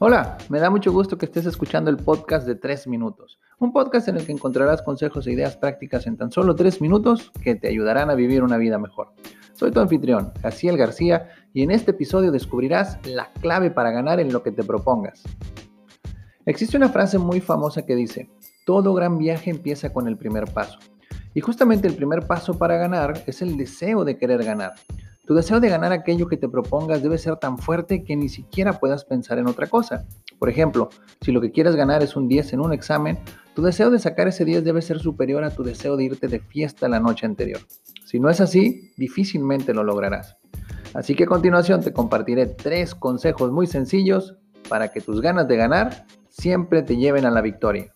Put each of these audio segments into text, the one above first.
Hola, me da mucho gusto que estés escuchando el podcast de 3 minutos, un podcast en el que encontrarás consejos e ideas prácticas en tan solo 3 minutos que te ayudarán a vivir una vida mejor. Soy tu anfitrión, Jaciel García, y en este episodio descubrirás la clave para ganar en lo que te propongas. Existe una frase muy famosa que dice, todo gran viaje empieza con el primer paso. Y justamente el primer paso para ganar es el deseo de querer ganar. Tu deseo de ganar aquello que te propongas debe ser tan fuerte que ni siquiera puedas pensar en otra cosa. Por ejemplo, si lo que quieres ganar es un 10 en un examen, tu deseo de sacar ese 10 debe ser superior a tu deseo de irte de fiesta la noche anterior. Si no es así, difícilmente lo lograrás. Así que a continuación te compartiré tres consejos muy sencillos para que tus ganas de ganar siempre te lleven a la victoria.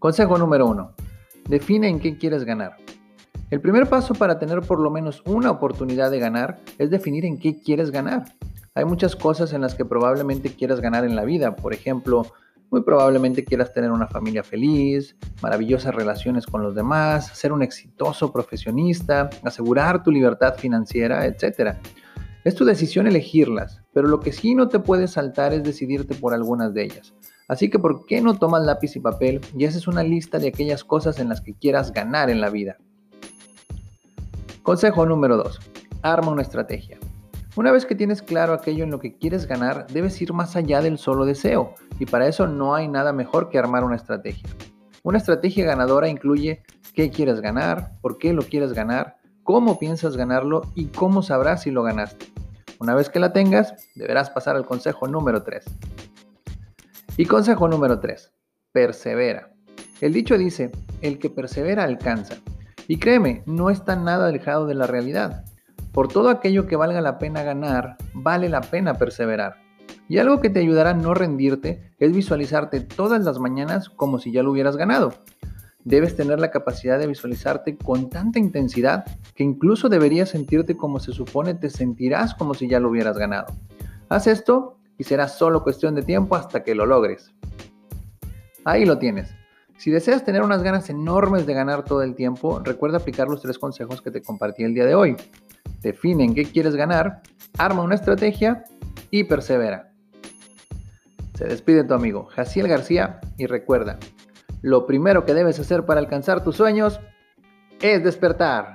Consejo número 1. Define en qué quieres ganar. El primer paso para tener por lo menos una oportunidad de ganar es definir en qué quieres ganar. Hay muchas cosas en las que probablemente quieras ganar en la vida. Por ejemplo, muy probablemente quieras tener una familia feliz, maravillosas relaciones con los demás, ser un exitoso profesionista, asegurar tu libertad financiera, etc. Es tu decisión elegirlas, pero lo que sí no te puedes saltar es decidirte por algunas de ellas. Así que, ¿por qué no tomas lápiz y papel y haces una lista de aquellas cosas en las que quieras ganar en la vida? Consejo número 2. Arma una estrategia. Una vez que tienes claro aquello en lo que quieres ganar, debes ir más allá del solo deseo, y para eso no hay nada mejor que armar una estrategia. Una estrategia ganadora incluye qué quieres ganar, por qué lo quieres ganar, cómo piensas ganarlo y cómo sabrás si lo ganaste. Una vez que la tengas, deberás pasar al consejo número 3. Y consejo número 3. Persevera. El dicho dice, el que persevera alcanza. Y créeme, no está nada alejado de la realidad. Por todo aquello que valga la pena ganar, vale la pena perseverar. Y algo que te ayudará a no rendirte es visualizarte todas las mañanas como si ya lo hubieras ganado. Debes tener la capacidad de visualizarte con tanta intensidad que incluso deberías sentirte como se supone te sentirás como si ya lo hubieras ganado. Haz esto y será solo cuestión de tiempo hasta que lo logres. Ahí lo tienes. Si deseas tener unas ganas enormes de ganar todo el tiempo, recuerda aplicar los tres consejos que te compartí el día de hoy. Define en qué quieres ganar, arma una estrategia y persevera. Se despide tu amigo Jaciel García y recuerda, lo primero que debes hacer para alcanzar tus sueños es despertar.